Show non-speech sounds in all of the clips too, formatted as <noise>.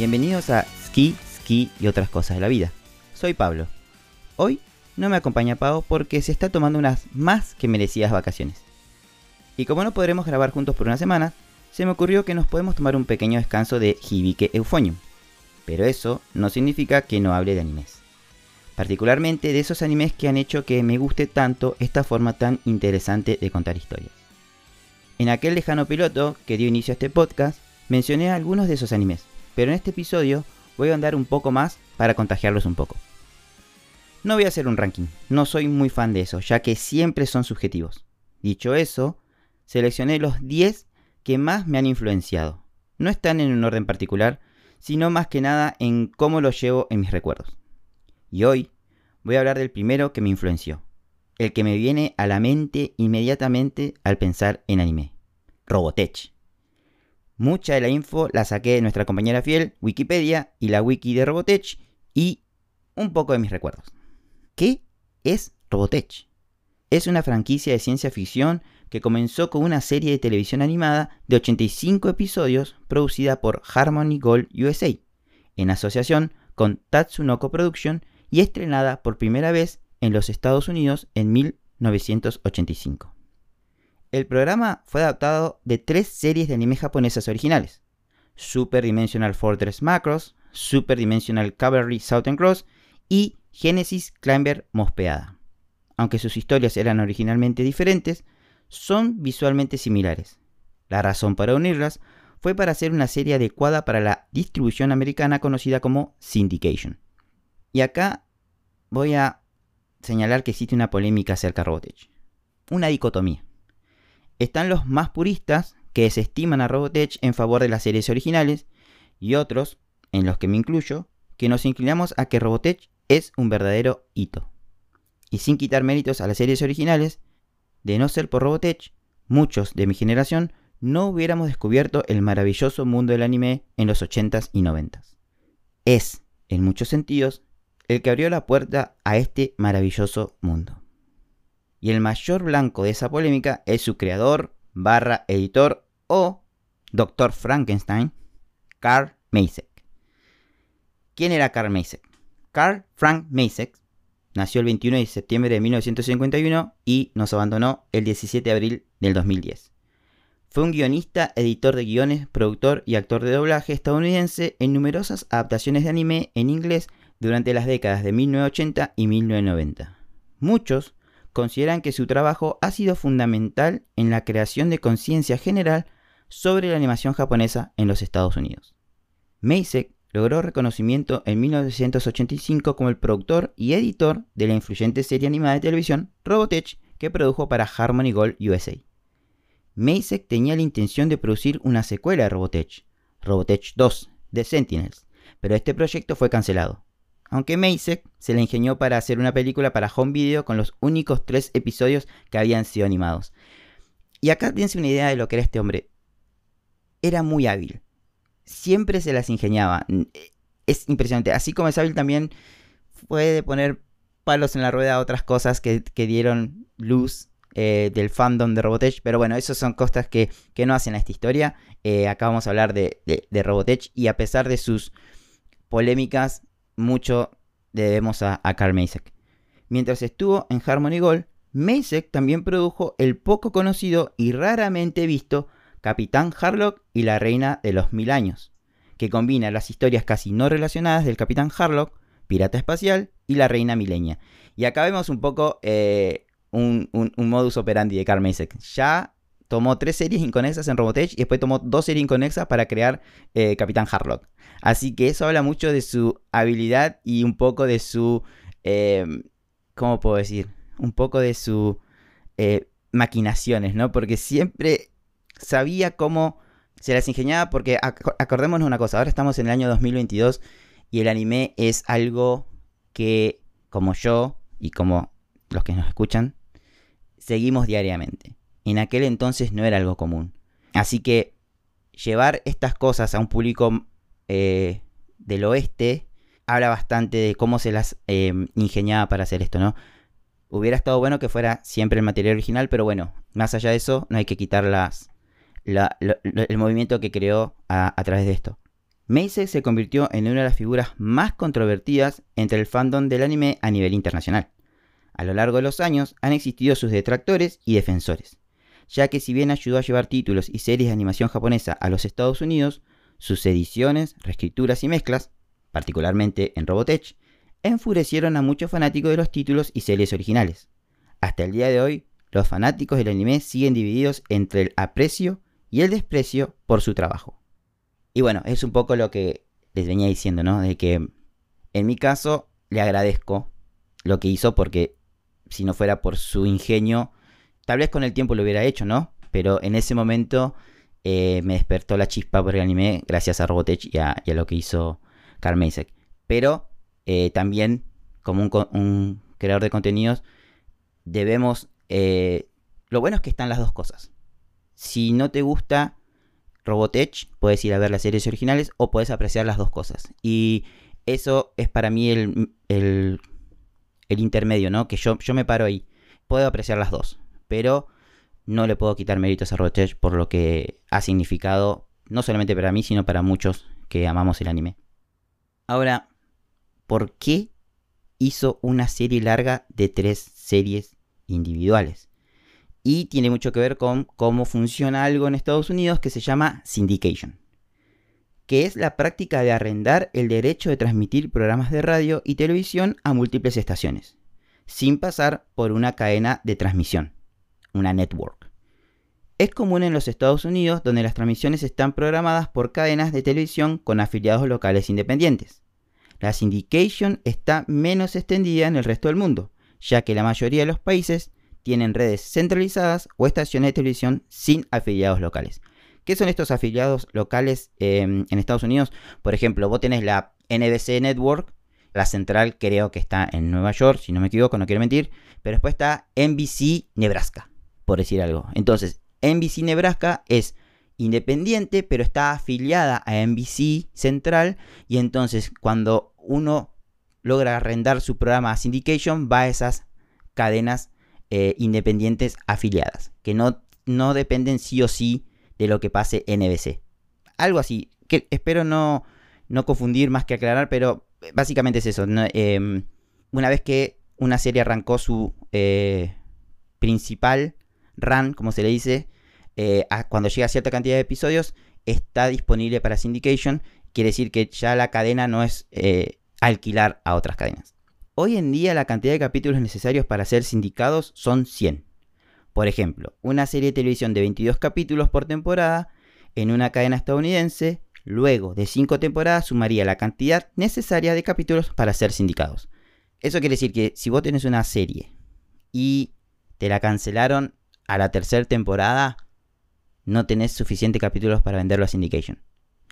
Bienvenidos a Ski, Ski y otras cosas de la vida. Soy Pablo. Hoy no me acompaña Pau porque se está tomando unas más que merecidas vacaciones. Y como no podremos grabar juntos por una semana, se me ocurrió que nos podemos tomar un pequeño descanso de Hibike Euphonium. Pero eso no significa que no hable de animes. Particularmente de esos animes que han hecho que me guste tanto esta forma tan interesante de contar historias. En aquel lejano piloto que dio inicio a este podcast, mencioné algunos de esos animes, pero en este episodio voy a andar un poco más para contagiarlos un poco. No voy a hacer un ranking, no soy muy fan de eso, ya que siempre son subjetivos. Dicho eso, seleccioné los 10 que más me han influenciado. No están en un orden particular, sino más que nada en cómo los llevo en mis recuerdos. Y hoy voy a hablar del primero que me influenció, el que me viene a la mente inmediatamente al pensar en anime, Robotech. Mucha de la info la saqué de nuestra compañera fiel, Wikipedia, y la wiki de Robotech, y un poco de mis recuerdos. ¿Qué es Robotech? Es una franquicia de ciencia ficción que comenzó con una serie de televisión animada de 85 episodios producida por Harmony Gold USA, en asociación con Tatsunoko Production y estrenada por primera vez en los Estados Unidos en 1985. El programa fue adaptado de tres series de anime japonesas originales: Super Dimensional Fortress Macross, Super Dimensional Cavalry Southern Cross y Genesis Climber Mospeada. Aunque sus historias eran originalmente diferentes, son visualmente similares. La razón para unirlas fue para hacer una serie adecuada para la distribución americana conocida como syndication. Y acá voy a señalar que existe una polémica acerca de Robotech. Una dicotomía. Están los más puristas que desestiman a Robotech en favor de las series originales y otros, en los que me incluyo, que nos inclinamos a que Robotech es un verdadero hito. Y sin quitar méritos a las series originales, de no ser por Robotech, muchos de mi generación no hubiéramos descubierto el maravilloso mundo del anime en los 80s y 90s. Es, en muchos sentidos, el que abrió la puerta a este maravilloso mundo. Y el mayor blanco de esa polémica es su creador, barra editor o Dr. Frankenstein, Carl Masek. ¿Quién era Carl Masek? Carl Frank Masek Nació el 21 de septiembre de 1951 y nos abandonó el 17 de abril del 2010. Fue un guionista, editor de guiones, productor y actor de doblaje estadounidense en numerosas adaptaciones de anime en inglés durante las décadas de 1980 y 1990. Muchos consideran que su trabajo ha sido fundamental en la creación de conciencia general sobre la animación japonesa en los Estados Unidos. Meisek logró reconocimiento en 1985 como el productor y editor de la influyente serie animada de televisión Robotech que produjo para Harmony Gold USA. Masek tenía la intención de producir una secuela de Robotech, Robotech 2, The Sentinels, pero este proyecto fue cancelado. Aunque Masek se la ingenió para hacer una película para home video con los únicos tres episodios que habían sido animados. Y acá tienes una idea de lo que era este hombre. Era muy hábil siempre se las ingeniaba. Eh, es impresionante. Así como es hábil también puede poner palos en la rueda a otras cosas que, dieron luz eh, del fandom de Robotech. Pero bueno, esas son cosas que, no hacen a esta historia. Eh, acá vamos a hablar de, Robotech. Y a pesar de sus polémicas, mucho debemos a, Carl Masek. Mientras estuvo en Harmony Gold, Masek también produjo el poco conocido y raramente visto Capitán Harlock y la Reina de los Mil Años, que combina las historias casi no relacionadas del Capitán Harlock, pirata espacial, y la Reina Mileña. Y acá vemos un poco eh, un, modus operandi de Carl Ya tomó tres series inconexas en Robotech y después tomó dos series inconexas para crear eh, Capitán Harlock. Así que eso habla mucho de su habilidad y un poco de su... Eh, ¿Cómo puedo decir? Un poco de su... maquinaciones, ¿no? Porque siempre sabía cómo se las ingeniaba porque acordémonos una cosa, ahora estamos en el año 2022 y el anime es algo que como yo y como los que nos escuchan, seguimos diariamente. En aquel entonces no era algo común. Así que llevar estas cosas a un público eh, del oeste habla bastante de cómo se las eh, ingeniaba para hacer esto, ¿no? Hubiera estado bueno que fuera siempre el material original, pero bueno, más allá de eso, no hay que quitar el movimiento que creó a, través de esto. Meisei se convirtió en una de las figuras más controvertidas entre el fandom del anime a nivel internacional. A lo largo de los años han existido sus detractores y defensores, ya que si bien ayudó a llevar títulos y series de animación japonesa a los Estados Unidos, sus ediciones, reescrituras y mezclas, particularmente en Robotech, enfurecieron a muchos fanáticos de los títulos y series originales. Hasta el día de hoy, los fanáticos del anime siguen divididos entre el aprecio y el desprecio por su trabajo. Y bueno, es un poco lo que les venía diciendo, ¿no? De que en mi caso le agradezco lo que hizo porque si no fuera por su ingenio, tal vez con el tiempo lo hubiera hecho, ¿no? Pero en ese momento eh, me despertó la chispa por el anime gracias a Robotech y a, lo que hizo Carmesek. Pero eh, también, como un, creador de contenidos, debemos... Eh, lo bueno es que están las dos cosas. Si no te gusta Robotech, puedes ir a ver las series originales o puedes apreciar las dos cosas. Y eso es para mí el, el, intermedio, ¿no? Que yo, yo me paro ahí. Puedo apreciar las dos, pero no le puedo quitar méritos a Robotech por lo que ha significado, no solamente para mí, sino para muchos que amamos el anime. Ahora, ¿por qué hizo una serie larga de tres series individuales? y tiene mucho que ver con cómo funciona algo en Estados Unidos que se llama syndication, que es la práctica de arrendar el derecho de transmitir programas de radio y televisión a múltiples estaciones, sin pasar por una cadena de transmisión, una network. Es común en los Estados Unidos donde las transmisiones están programadas por cadenas de televisión con afiliados locales independientes. La syndication está menos extendida en el resto del mundo, ya que la mayoría de los países tienen redes centralizadas o estaciones de televisión sin afiliados locales. ¿Qué son estos afiliados locales em, en Estados Unidos? Por ejemplo, vos tenés la NBC Network, la central creo que está en Nueva York, si no me equivoco, no quiero mentir, pero después está NBC Nebraska, por decir algo. Entonces, NBC Nebraska es independiente, pero está afiliada a NBC Central y entonces cuando uno logra arrendar su programa a syndication va a esas cadenas eh, independientes afiliadas, que no, no dependen sí o sí de lo que pase NBC. Algo así, que espero no, no confundir más que aclarar, pero básicamente es eso. Em, una vez que una serie arrancó su eh, principal run, como se le dice, eh, cuando llega a cierta cantidad de episodios, está disponible para syndication. Quiere decir que ya la cadena no es alquilar a otras cadenas. Hoy en día la cantidad de capítulos necesarios para ser sindicados son 100. Por ejemplo, una serie de televisión de 22 capítulos por temporada en una cadena estadounidense, luego de 5 temporadas sumaría la cantidad necesaria de capítulos para ser sindicados. Eso quiere decir que si vos tenés una serie y te la cancelaron a la tercera temporada, no tenés suficientes capítulos para venderlo a syndication.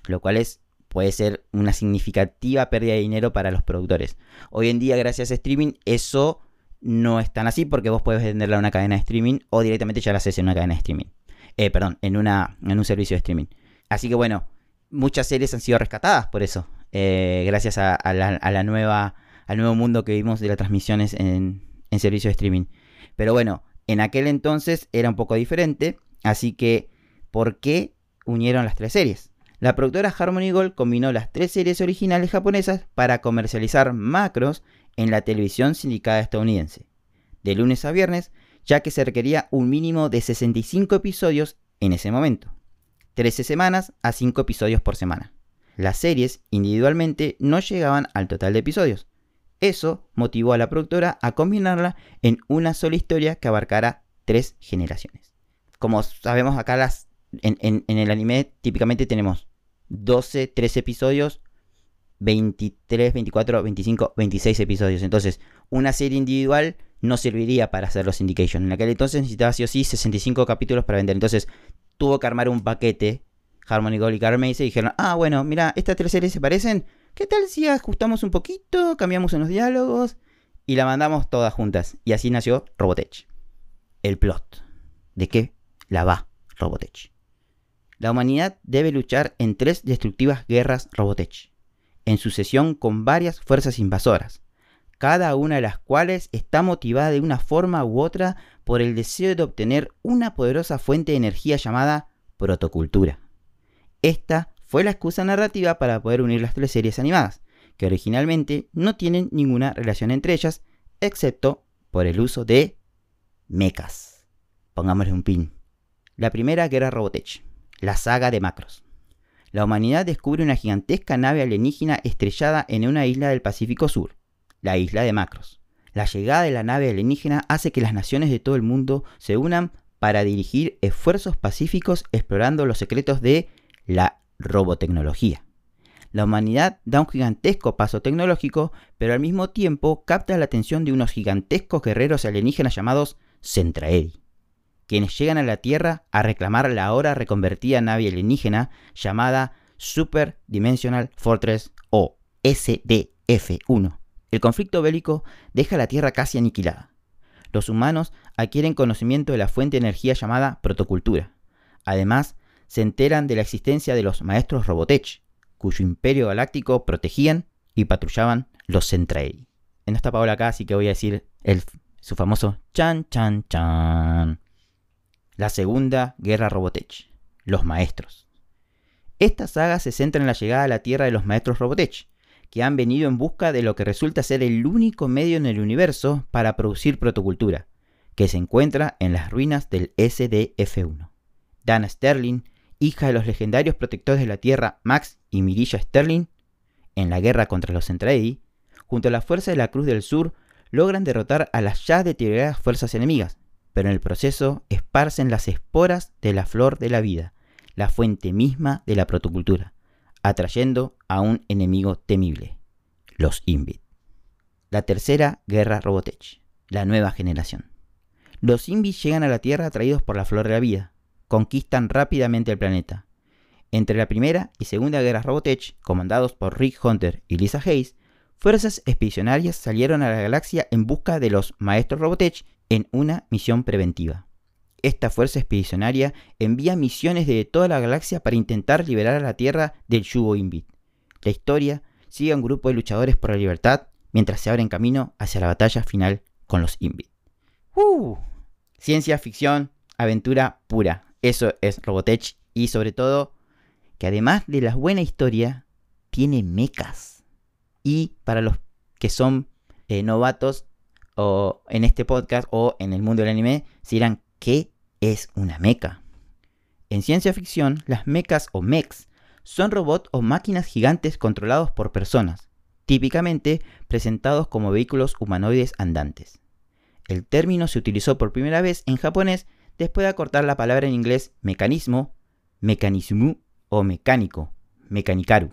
Lo cual es puede ser una significativa pérdida de dinero para los productores. Hoy en día, gracias a streaming, eso no es tan así porque vos puedes venderla a una cadena de streaming o directamente ya la haces en una cadena de streaming. Eh, perdón, en, una, en un servicio de streaming. Así que bueno, muchas series han sido rescatadas por eso. Eh, gracias a, la, nueva, al nuevo mundo que vimos de las transmisiones en, en servicio de streaming. Pero bueno, en aquel entonces era un poco diferente. Así que, ¿por qué unieron las tres series? La productora Harmony Gold combinó las tres series originales japonesas para comercializar macros en la televisión sindicada estadounidense, de lunes a viernes, ya que se requería un mínimo de 65 episodios en ese momento, 13 semanas a 5 episodios por semana. Las series individualmente no llegaban al total de episodios. Eso motivó a la productora a combinarla en una sola historia que abarcara tres generaciones. Como sabemos acá las, en el anime típicamente tenemos 12, 13 episodios, 23, 24, 25, 26 episodios. Entonces, una serie individual no serviría para hacer los syndication. En aquel entonces necesitaba sí o sí 65 capítulos para vender. Entonces, tuvo que armar un paquete. Harmony Gold y Carmen y dijeron, ah, bueno, mira, estas tres series se parecen. ¿Qué tal si ajustamos un poquito, cambiamos unos diálogos y la mandamos todas juntas? Y así nació Robotech. El plot. ¿De qué? La va Robotech la humanidad debe luchar en tres destructivas guerras Robotech, en sucesión con varias fuerzas invasoras, cada una de las cuales está motivada de una forma u otra por el deseo de obtener una poderosa fuente de energía llamada protocultura. Esta fue la excusa narrativa para poder unir las tres series animadas, que originalmente no tienen ninguna relación entre ellas, excepto por el uso de mechas. Pongámosle un pin. La primera guerra Robotech, la saga de Macros. La humanidad descubre una gigantesca nave alienígena estrellada en una isla del Pacífico Sur, la isla de Macros. La llegada de la nave alienígena hace que las naciones de todo el mundo se unan para dirigir esfuerzos pacíficos explorando los secretos de la robotecnología. La humanidad da un gigantesco paso tecnológico, pero al mismo tiempo capta la atención de unos gigantescos guerreros alienígenas llamados Centraedi, quienes llegan a la Tierra a reclamar la ahora reconvertida nave alienígena llamada Super Dimensional Fortress o SDF-1. El conflicto bélico deja la Tierra casi aniquilada. Los humanos adquieren conocimiento de la fuente de energía llamada protocultura. Además, se enteran de la existencia de los maestros Robotech, cuyo imperio galáctico protegían y patrullaban los Centraedi. En esta Paola acá, así que voy a decir el, su famoso chan chan chan. La segunda guerra Robotech, los maestros. Esta saga se centra en la llegada a la Tierra de los maestros Robotech, que han venido en busca de lo que resulta ser el único medio en el universo para producir protocultura, que se encuentra en las ruinas del SDF-1. Dana Sterling hija de los legendarios protectores de la Tierra Max y Mirilla Sterling, en la guerra contra los Centraedi, junto a la fuerza de la Cruz del Sur, logran derrotar a las ya deterioradas fuerzas enemigas, pero en el proceso esparcen las esporas de la flor de la vida, la fuente misma de la protocultura, atrayendo a un enemigo temible, los Invit. La tercera guerra Robotech, la nueva generación. Los Invit llegan a la Tierra atraídos por la flor de la vida, conquistan rápidamente el planeta. Entre la Primera y Segunda Guerra Robotech, comandados por Rick Hunter y Lisa Hayes, fuerzas expedicionarias salieron a la galaxia en busca de los maestros Robotech en una misión preventiva. Esta fuerza expedicionaria envía misiones de toda la galaxia para intentar liberar a la Tierra del yugo Invit. La historia sigue a un grupo de luchadores por la libertad mientras se abren camino hacia la batalla final con los Invit. ¡Uh! Ciencia ficción, aventura pura. Eso es Robotech y sobre todo que además de la buena historia, tiene mechas. Y para los que son eh, novatos o en este podcast o en el mundo del anime, se dirán, ¿qué es una mecha? En ciencia ficción, las mechas o mechs son robots o máquinas gigantes controlados por personas, típicamente presentados como vehículos humanoides andantes. El término se utilizó por primera vez en japonés después de acortar la palabra en inglés mecanismo, mecanismu o mecánico, mecanikaru.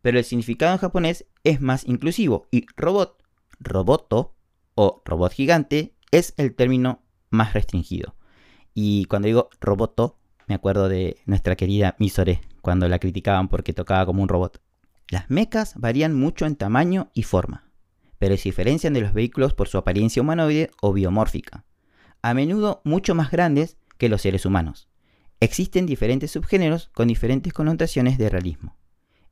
Pero el significado en japonés es más inclusivo y robot, roboto o robot gigante es el término más restringido. Y cuando digo roboto, me acuerdo de nuestra querida Misore cuando la criticaban porque tocaba como un robot. Las mechas varían mucho en tamaño y forma, pero se diferencian de los vehículos por su apariencia humanoide o biomórfica a menudo mucho más grandes que los seres humanos. Existen diferentes subgéneros con diferentes connotaciones de realismo.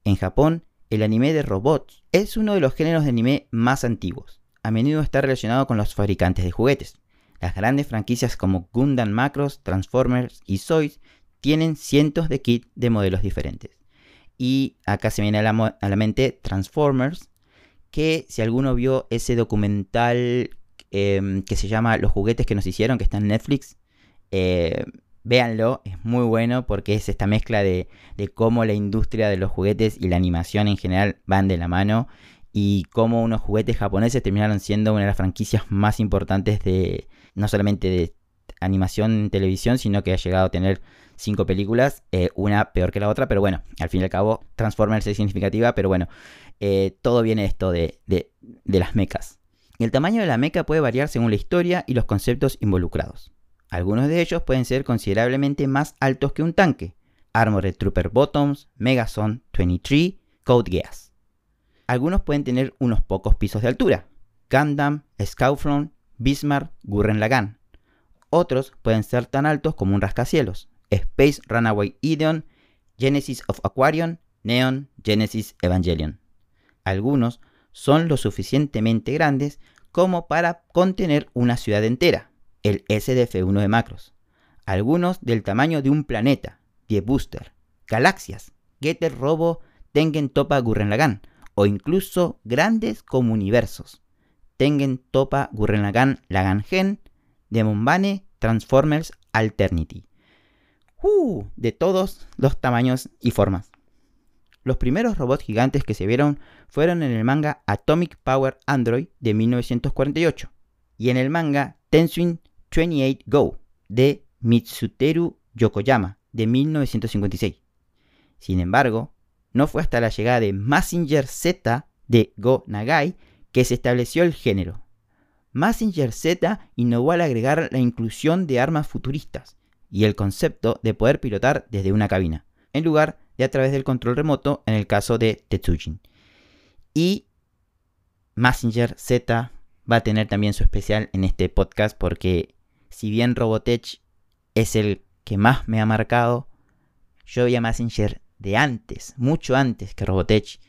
En Japón, el anime de robots es uno de los géneros de anime más antiguos. A menudo está relacionado con los fabricantes de juguetes. Las grandes franquicias como Gundam Macros, Transformers y Zoids tienen cientos de kits de modelos diferentes. Y acá se viene a la, a la mente Transformers, que si alguno vio ese documental Em, que se llama Los juguetes que nos hicieron, que está en Netflix. Eh, véanlo, es muy bueno porque es esta mezcla de, cómo la industria de los juguetes y la animación en general van de la mano y cómo unos juguetes japoneses terminaron siendo una de las franquicias más importantes de no solamente de animación en televisión, sino que ha llegado a tener cinco películas, eh, una peor que la otra, pero bueno, al fin y al cabo Transformers es significativa, pero bueno, eh, todo viene esto de, de, de las mecas el tamaño de la mecha puede variar según la historia y los conceptos involucrados. Algunos de ellos pueden ser considerablemente más altos que un tanque. Armored Trooper Bottoms, Megazone 23, Code Geass. Algunos pueden tener unos pocos pisos de altura. Gundam, Scoutfront, Bismarck, Gurren Lagann. Otros pueden ser tan altos como un rascacielos. Space Runaway Ideon, Genesis of Aquarion, Neon, Genesis Evangelion. Algunos son lo suficientemente grandes como para contener una ciudad entera, el SDF-1 de Macros. Algunos del tamaño de un planeta, 10 booster, galaxias, Getter Robo Tengen Topa Gurren Lagann o incluso grandes como universos. Tengen Topa Gurren Lagann Lagann Gen, Demon Bane, Transformers Alternity. Uh, de todos los tamaños y formas. Los primeros robots gigantes que se vieron fueron en el manga Atomic Power Android de 1948 y en el manga Tenswin 28 Go de Mitsuteru Yokoyama de 1956. Sin embargo, no fue hasta la llegada de Massinger Z de Go Nagai que se estableció el género. Massinger Z innovó al agregar la inclusión de armas futuristas y el concepto de poder pilotar desde una cabina, en lugar de a través del control remoto en el caso de Tetsujin. Y Massinger Z va a tener también su especial en este podcast porque si bien Robotech es el que más me ha marcado, yo vi a Massinger de antes, mucho antes que Robotech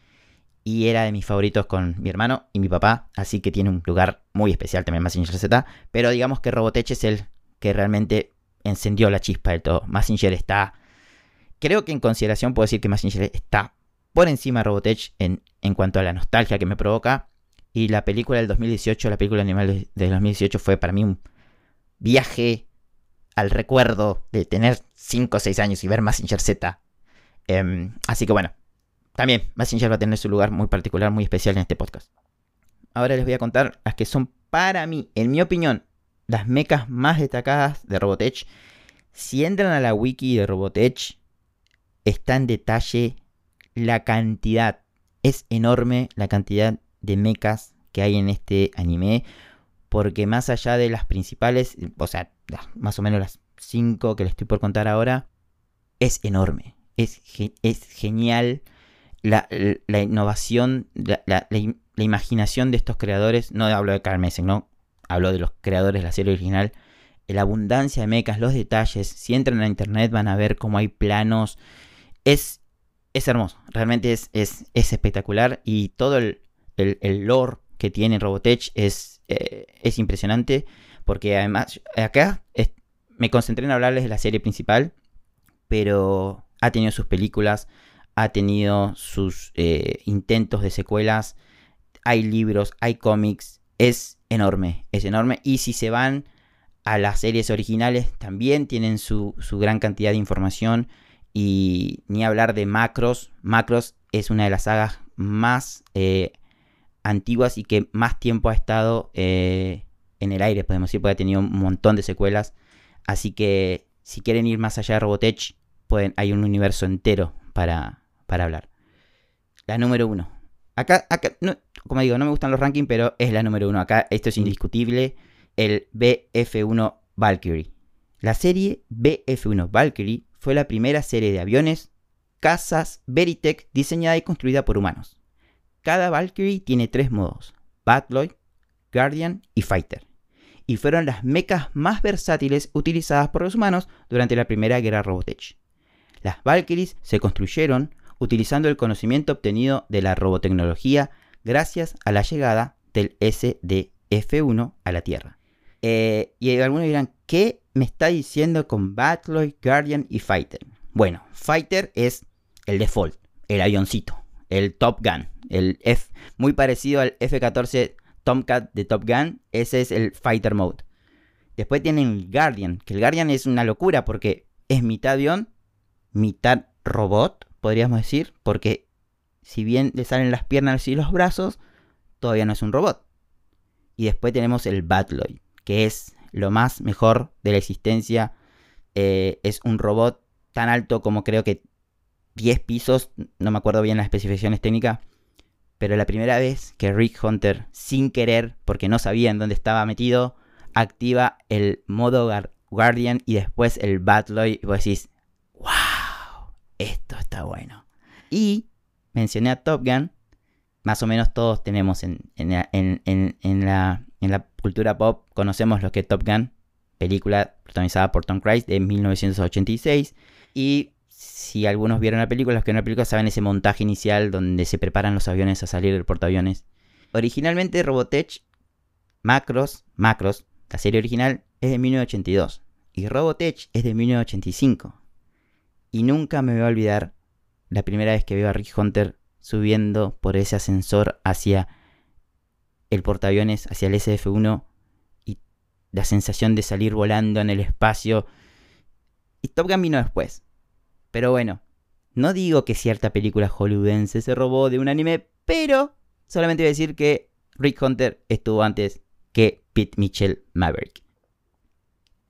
y era de mis favoritos con mi hermano y mi papá, así que tiene un lugar muy especial también Massinger Z, pero digamos que Robotech es el que realmente encendió la chispa del todo. Massinger está, creo que en consideración puedo decir que Massinger está por encima de Robotech en, en cuanto a la nostalgia que me provoca, y la película del 2018, la película animal del 2018 fue para mí un viaje al recuerdo de tener 5 o 6 años y ver Massinger Z. Em, así que bueno, también Massinger va a tener su lugar muy particular, muy especial en este podcast. Ahora les voy a contar las que son para mí, en mi opinión, las mecas más destacadas de Robotech. Si entran a la wiki de Robotech, está en detalle la cantidad. Es enorme la cantidad de mechas que hay en este anime. Porque más allá de las principales, o sea, más o menos las 5 que les estoy por contar ahora, es enorme. Es, es genial la, innovación, la, imaginación de estos creadores. No hablo de Carmen, no. Hablo de los creadores de la serie original. La abundancia de mechas, los detalles. Si entran a internet van a ver cómo hay planos. Es, es hermoso. Realmente es, es, es espectacular. Y todo el, el, lore que tiene Robotech es, eh, es impresionante. Porque además, acá me concentré en hablarles de la serie principal. Pero ha tenido sus películas, ha tenido sus eh, intentos de secuelas. Hay libros, hay cómics. Es enorme, es enorme. Y si se van a las series originales, también tienen su, gran cantidad de información. Y ni hablar de Macros. Macros es una de las sagas más eh, antiguas y que más tiempo ha estado eh, en el aire, podemos decir, porque ha tenido un montón de secuelas. Así que si quieren ir más allá de Robotech, pueden, hay un universo entero para, para hablar. La número uno. Acá, acá como digo, no me gustan los rankings, pero es la número uno. Acá esto es indiscutible. El BF1 Valkyrie. La serie BF1 Valkyrie fue la primera serie de aviones, casas Veritech diseñada y construida por humanos. Cada Valkyrie tiene tres modos, Batloy, Guardian y Fighter, y fueron las mechas más versátiles utilizadas por los humanos durante la primera guerra Robotech. Las Valkyries se construyeron utilizando el conocimiento obtenido de la robotecnología gracias a la llegada del SDF-1 a la Tierra. Eh, y algunos dirán, ¿qué me está diciendo con Batloy, Guardian y Fighter? Bueno, Fighter es el default, el avioncito el Top Gun, el F, muy parecido al F-14 Tomcat de Top Gun, ese es el Fighter Mode. Después tienen el Guardian, que el Guardian es una locura porque es mitad avión, mitad robot, podríamos decir, porque si bien le salen las piernas y los brazos, todavía no es un robot. Y después tenemos el Batloid, que es lo más mejor de la existencia. Eh, es un robot tan alto como creo que 10 pisos, no me acuerdo bien las especificaciones técnicas, pero la primera vez que Rick Hunter, sin querer, porque no sabía en dónde estaba metido, activa el modo Guardian y después el Batloy, y vos decís, wow, esto está bueno. Y mencioné a Top Gun, más o menos todos tenemos en, la, en la cultura pop, conocemos lo que es Top Gun, película protagonizada por Tom Cruise de 1986, y si algunos vieron la película, los que no la película saben ese montaje inicial donde se preparan los aviones a salir del portaaviones. Originalmente Robotech Macros, Macros, la serie original es de 1982 y Robotech es de 1985. Y nunca me voy a olvidar la primera vez que veo a Rick Hunter subiendo por ese ascensor hacia el portaaviones, hacia el SF-1 y la sensación de salir volando en el espacio. Y Top Gun vino después. Pero bueno, no digo que cierta película hollywoodense se robó de un anime, pero solamente voy a decir que Rick Hunter estuvo antes que Pete Mitchell Maverick.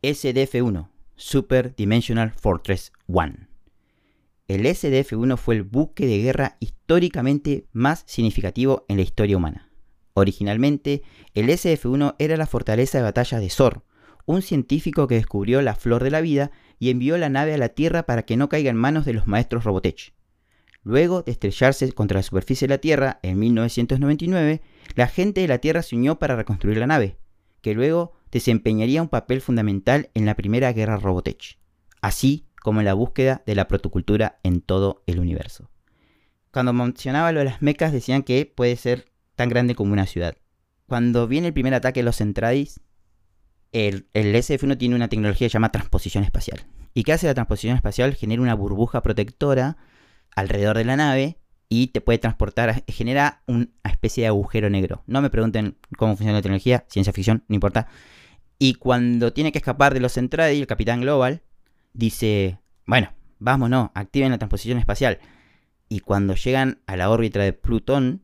SDF-1, Super Dimensional Fortress 1. El SDF-1 fue el buque de guerra históricamente más significativo en la historia humana. Originalmente, el SF-1 era la fortaleza de batalla de Zor, un científico que descubrió la flor de la vida y envió la nave a la Tierra para que no caiga en manos de los maestros Robotech. Luego de estrellarse contra la superficie de la Tierra en 1999, la gente de la Tierra se unió para reconstruir la nave, que luego desempeñaría un papel fundamental en la primera guerra Robotech, así como en la búsqueda de la protocultura en todo el universo. Cuando mencionaba lo de las mecas decían que puede ser tan grande como una ciudad. Cuando viene el primer ataque de los Centradis, el, el SF1 tiene una tecnología que se llama transposición espacial. ¿Y qué hace la transposición espacial? Genera una burbuja protectora alrededor de la nave y te puede transportar, genera una especie de agujero negro. No me pregunten cómo funciona la tecnología, ciencia ficción, no importa. Y cuando tiene que escapar de los Centradis, el capitán Global dice, bueno, vámonos, activen la transposición espacial. Y cuando llegan a la órbita de Plutón,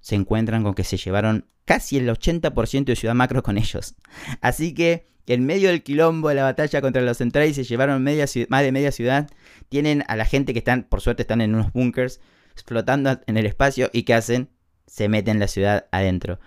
se encuentran con que se llevaron casi el 80% de Ciudad Macro con ellos. Así que en medio del quilombo de la batalla contra los Centradis se llevaron más de media ciudad. Tienen a la gente que están, por suerte, están en unos bunkers flotando en el espacio y ¿qué hacen? Se meten la ciudad adentro.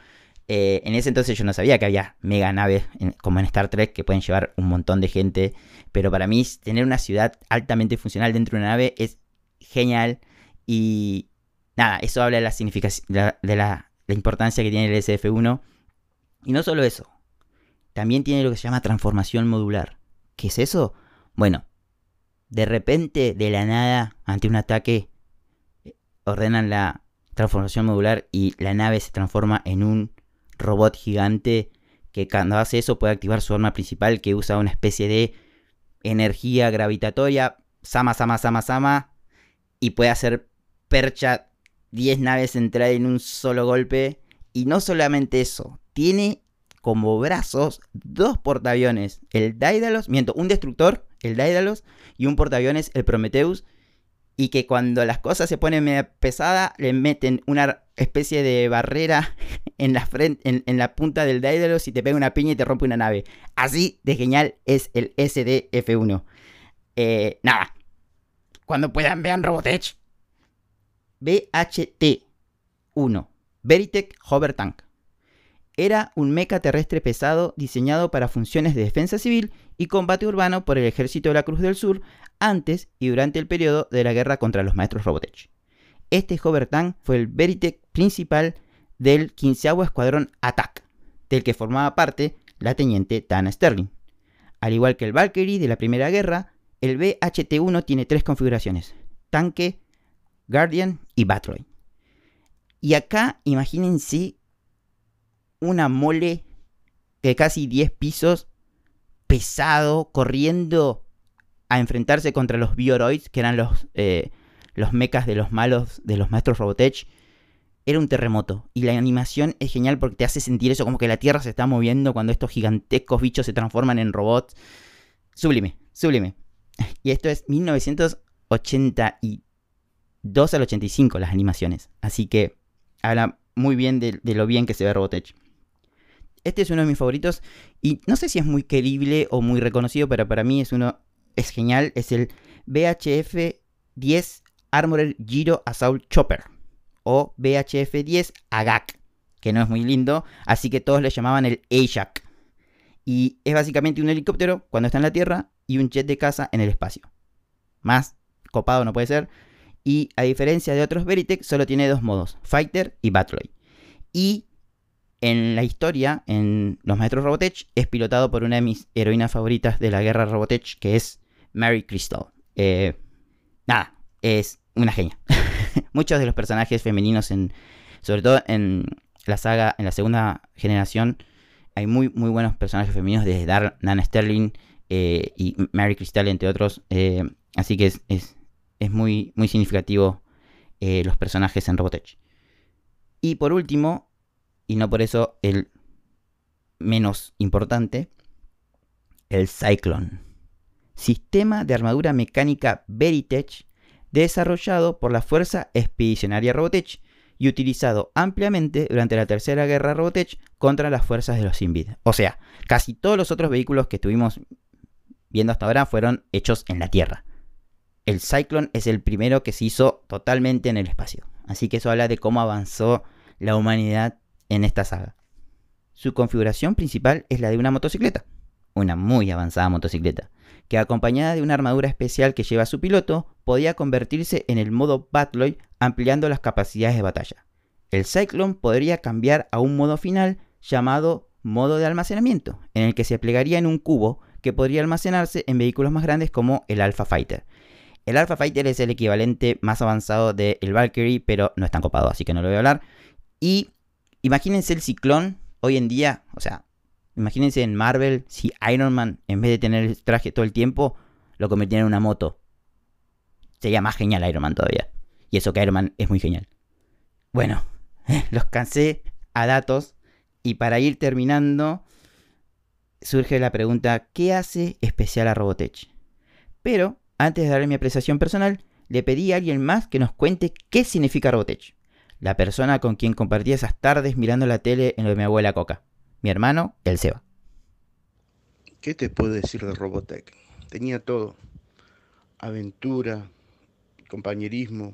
Eh, en ese entonces yo no sabía que había mega naves como en Star Trek que pueden llevar un montón de gente, pero para mí tener una ciudad altamente funcional dentro de una nave es genial y nada, eso habla de la significación, de la, importancia que tiene el SF1 y no solo eso, también tiene lo que se llama transformación modular. ¿Qué es eso? Bueno, de repente, de la nada, ante un ataque, ordenan la transformación modular y la nave se transforma en un robot gigante que cuando hace eso puede activar su arma principal que usa una especie de energía gravitatoria, sama, sama, sama, sama, y puede hacer percha 10 naves entrar en un solo golpe. Y no solamente eso, tiene como brazos dos portaaviones, el Daedalus, miento, un destructor, el Daedalus, y un portaaviones, el Prometheus, y que cuando las cosas se ponen medio pesadas, le meten una especie de barrera <laughs> en la, frente, en, la punta del Daedalus y te pega una piña y te rompe una nave. Así de genial es el SDF1. Eh, nada. Cuando puedan, vean Robotech. BHT-1. Veritech Hover Tank. Era un mecha terrestre pesado diseñado para funciones de defensa civil y combate urbano por el ejército de la Cruz del Sur antes y durante el periodo de la guerra contra los maestros Robotech. Este Hover Tank fue el Veritech principal del 15 Escuadrón Attack, del que formaba parte la teniente Tana Sterling. Al igual que el Valkyrie de la Primera Guerra, el BHT-1 tiene tres configuraciones, tanque, Guardian y Batroid. Y acá imagínense una mole de casi 10 pisos, pesado, corriendo a enfrentarse contra los Bioroids, que eran los, eh, los mechas de los malos, de los maestros Robotech. Era un terremoto. Y la animación es genial porque te hace sentir eso como que la Tierra se está moviendo cuando estos gigantescos bichos se transforman en robots. Sublime, sublime. <laughs> Y esto es 1982 al 85 las animaciones. Así que habla muy bien de, lo bien que se ve Robotech. Este es uno de mis favoritos y no sé si es muy querible o muy reconocido, pero para mí es uno, es genial. Es el BHF 10 Armored Giro Assault Chopper o BHF 10 AGAC, que no es muy lindo, así que todos le llamaban el AJAC. Y es básicamente un helicóptero cuando está en la Tierra y un jet de caza en el espacio. Más copado no puede ser. Y a diferencia de otros Veritech, solo tiene dos modos, Fighter y Battle. Y en la historia, en Los Maestros Robotech, es pilotado por una de mis heroínas favoritas de la guerra Robotech, que es Mary Crystal. Eh, nada, es una genia. <laughs> Muchos de los personajes femeninos, en, sobre todo en la saga, en la segunda generación, hay muy, muy buenos personajes femeninos, desde Dar, Nana Sterling eh, y Mary Crystal, entre otros. Eh, así que es muy, muy significativo eh, los personajes en Robotech. Y por último, y no por eso el menos importante, el Cyclone. Sistema de armadura mecánica Veritech desarrollado por la Fuerza Expedicionaria Robotech y utilizado ampliamente durante la Tercera Guerra Robotech contra las fuerzas de los Invid. O sea, casi todos los otros vehículos que estuvimos viendo hasta ahora fueron hechos en la Tierra. El Cyclone es el primero que se hizo totalmente en el espacio. Así que eso habla de cómo avanzó la humanidad en esta saga. Su configuración principal es la de una motocicleta, una muy avanzada motocicleta, que acompañada de una armadura especial que lleva su piloto, podía convertirse en el modo Batloy ampliando las capacidades de batalla. El Cyclone podría cambiar a un modo final llamado modo de almacenamiento, en el que se plegaría en un cubo que podría almacenarse en vehículos más grandes como el Alpha Fighter. El Alpha Fighter es el equivalente más avanzado del Valkyrie, pero no es tan copado, así que no lo voy a hablar. Y imagínense el ciclón hoy en día, o sea, imagínense en Marvel si Iron Man, en vez de tener el traje todo el tiempo, lo convirtiera en una moto. Sería más genial Iron Man todavía. Y eso que Iron Man es muy genial. Bueno, <laughs> los cansé a datos. Y para ir terminando, surge la pregunta, ¿qué hace especial a Robotech? Pero, antes de darle mi apreciación personal, le pedí a alguien más que nos cuente qué significa Robotech la persona con quien compartí esas tardes mirando la tele en lo de mi abuela Coca. Mi hermano, el Seba. ¿Qué te puedo decir de Robotech? Tenía todo. Aventura, compañerismo,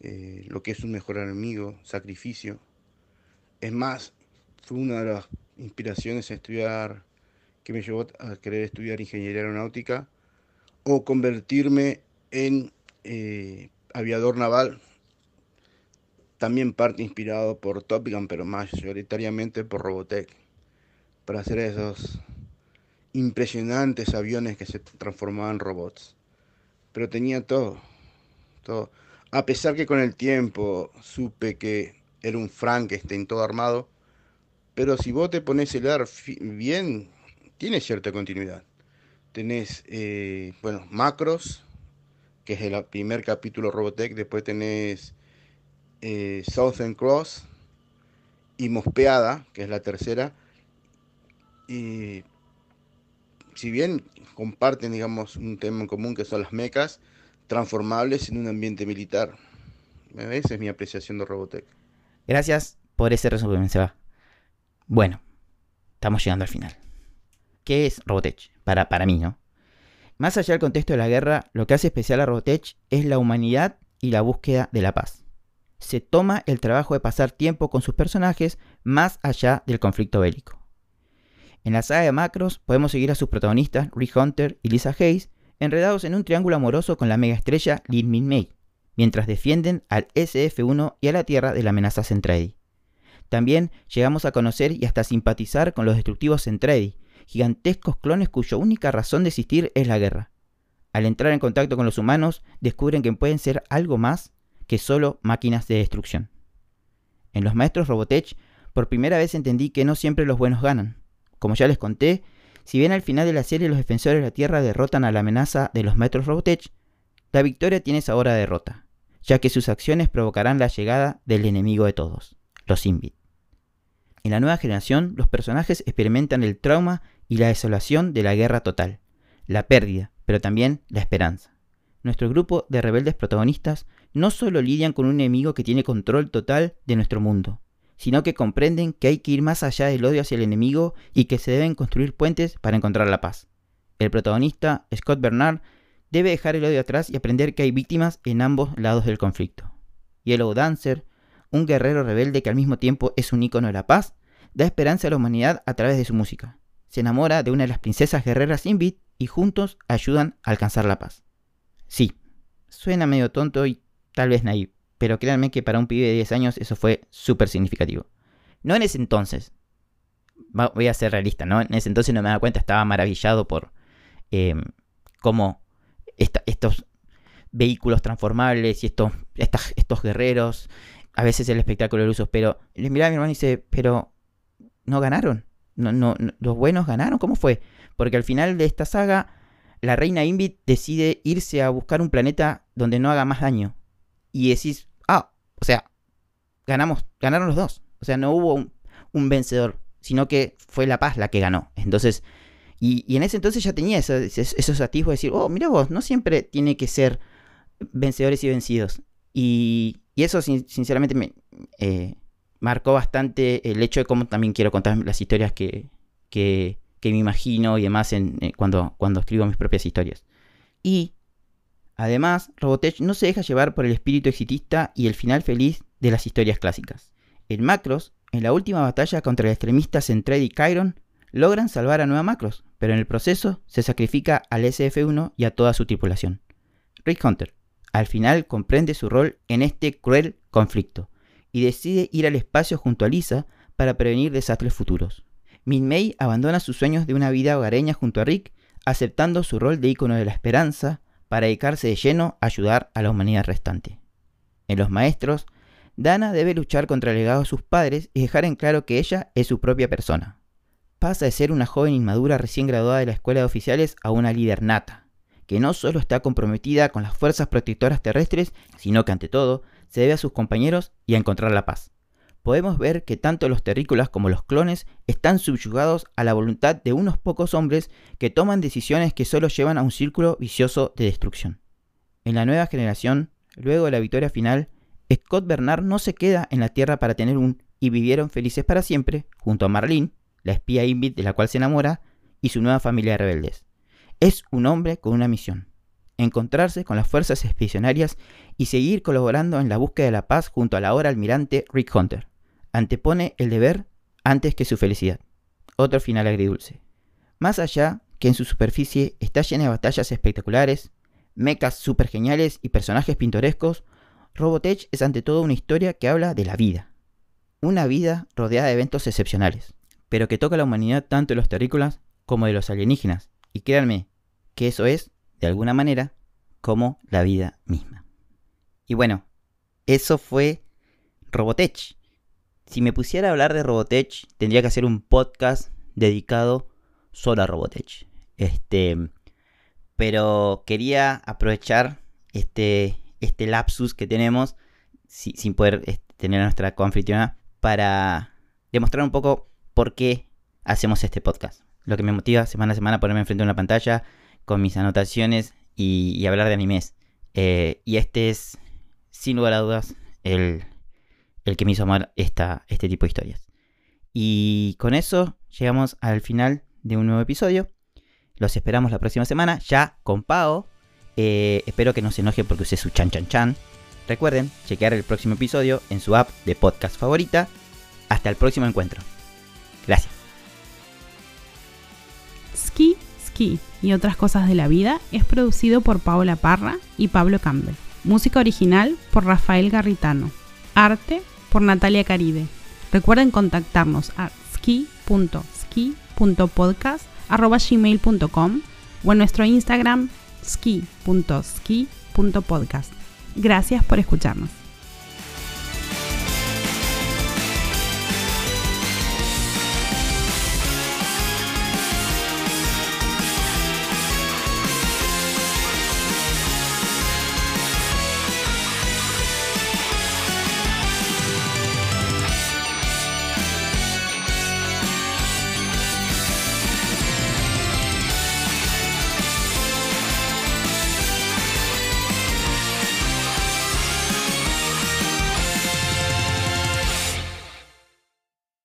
eh, lo que es un mejor enemigo, sacrificio. Es más, fue una de las inspiraciones a estudiar, que me llevó a querer estudiar ingeniería aeronáutica o convertirme en eh, aviador naval también parte inspirado por Top Gun, pero mayoritariamente por Robotech, para hacer esos impresionantes aviones que se transformaban en robots. Pero tenía todo, todo. A pesar que con el tiempo supe que era un Frankenstein todo armado, pero si vos te pones el ar bien, tiene cierta continuidad. Tenés, eh, bueno, Macros, que es el primer capítulo Robotech, después tenés eh, Southern Cross y Mospeada, que es la tercera. Y si bien comparten, digamos, un tema en común que son las mecas, transformables en un ambiente militar. Esa es mi apreciación de Robotech. Gracias por ese resumen, Seba. Bueno, estamos llegando al final. ¿Qué es Robotech? Para, para mí, ¿no? Más allá del contexto de la guerra, lo que hace especial a Robotech es la humanidad y la búsqueda de la paz se toma el trabajo de pasar tiempo con sus personajes más allá del conflicto bélico. En la saga de Macros podemos seguir a sus protagonistas Rick Hunter y Lisa Hayes enredados en un triángulo amoroso con la mega estrella Lin Min Mei, mientras defienden al SF-1 y a la Tierra de la amenaza Centraedi. También llegamos a conocer y hasta simpatizar con los destructivos Centraedi, gigantescos clones cuya única razón de existir es la guerra. Al entrar en contacto con los humanos, descubren que pueden ser algo más que solo máquinas de destrucción. En los maestros Robotech, por primera vez entendí que no siempre los buenos ganan. Como ya les conté, si bien al final de la serie los defensores de la Tierra derrotan a la amenaza de los maestros Robotech, la victoria tiene esa hora derrota, ya que sus acciones provocarán la llegada del enemigo de todos, los Invit. En la nueva generación, los personajes experimentan el trauma y la desolación de la guerra total, la pérdida, pero también la esperanza. Nuestro grupo de rebeldes protagonistas no solo lidian con un enemigo que tiene control total de nuestro mundo, sino que comprenden que hay que ir más allá del odio hacia el enemigo y que se deben construir puentes para encontrar la paz. El protagonista, Scott Bernard, debe dejar el odio atrás y aprender que hay víctimas en ambos lados del conflicto. Yellow Dancer, un guerrero rebelde que al mismo tiempo es un icono de la paz, da esperanza a la humanidad a través de su música. Se enamora de una de las princesas guerreras Invit y juntos ayudan a alcanzar la paz. Sí, suena medio tonto y tal vez naive, pero créanme que para un pibe de 10 años eso fue súper significativo. No en ese entonces, voy a ser realista, ¿no? En ese entonces no me daba cuenta, estaba maravillado por em, cómo estos vehículos transformables y estos, estos guerreros, a veces el espectáculo de usos, pero le miraba a mi hermano y dice, pero no ganaron, no, no, los buenos ganaron, ¿cómo fue? Porque al final de esta saga la reina Invit decide irse a buscar un planeta donde no haga más daño. Y decís, ah, o sea, ganamos, ganaron los dos. O sea, no hubo un, vencedor, sino que fue la paz la que ganó. Entonces, y, en ese entonces ya tenía esos, esos atisbos de decir, oh, mira vos, no siempre tiene que ser vencedores y vencidos. Y, eso sinceramente me eh, marcó bastante el hecho de cómo también quiero contar las historias que, que, me imagino y demás eh, cuando, cuando escribo mis propias historias. Y además, Robotech no se deja llevar por el espíritu exitista y el final feliz de las historias clásicas. En Macros, en la última batalla contra el extremista Centred y Chiron, logran salvar a Nueva Macros, pero en el proceso se sacrifica al SF-1 y a toda su tripulación. Rick Hunter, al final comprende su rol en este cruel conflicto y decide ir al espacio junto a Lisa para prevenir desastres futuros. Min May abandona sus sueños de una vida hogareña junto a Rick, aceptando su rol de ícono de la esperanza para dedicarse de lleno a ayudar a la humanidad restante. En Los Maestros, Dana debe luchar contra el legado de sus padres y dejar en claro que ella es su propia persona. Pasa de ser una joven inmadura recién graduada de la escuela de oficiales a una líder nata, que no solo está comprometida con las fuerzas protectoras terrestres, sino que ante todo se debe a sus compañeros y a encontrar la paz. Podemos ver que tanto los terrícolas como los clones están subyugados a la voluntad de unos pocos hombres que toman decisiones que solo llevan a un círculo vicioso de destrucción. En la nueva generación, luego de la victoria final, Scott Bernard no se queda en la Tierra para tener un y vivieron felices para siempre junto a Marlene, la espía Invit de la cual se enamora, y su nueva familia de rebeldes. Es un hombre con una misión, encontrarse con las fuerzas expedicionarias y seguir colaborando en la búsqueda de la paz junto al ahora almirante Rick Hunter. Antepone el deber antes que su felicidad. Otro final agridulce. Más allá que en su superficie está llena de batallas espectaculares, mechas super geniales y personajes pintorescos, Robotech es ante todo una historia que habla de la vida. Una vida rodeada de eventos excepcionales, pero que toca a la humanidad tanto de los terrícolas como de los alienígenas, y créanme que eso es, de alguna manera, como la vida misma. Y bueno, eso fue Robotech. Si me pusiera a hablar de Robotech, tendría que hacer un podcast dedicado solo a Robotech. Este, pero quería aprovechar este, este lapsus que tenemos sin poder este, tener a nuestra coanfitriona para demostrar un poco por qué hacemos este podcast lo que me motiva semana a semana a ponerme enfrente de una pantalla con mis anotaciones y, hablar de animes. Eh, y este es, sin lugar a dudas, el, que me hizo amar esta, este tipo de historias. Y con eso llegamos al final de un nuevo episodio. Los esperamos la próxima semana, ya con Pau. Eh, espero que no se enoje porque usé su chan chan chan. Recuerden chequear el próximo episodio en su app de podcast favorita. Hasta el próximo encuentro. Y otras cosas de la vida es producido por Paola Parra y Pablo Campbell. Música original por Rafael Garritano. Arte por Natalia Caride. Recuerden contactarnos a ski.ski.podcast.gmail.com o en nuestro Instagram ski.ski.podcast. Gracias por escucharnos.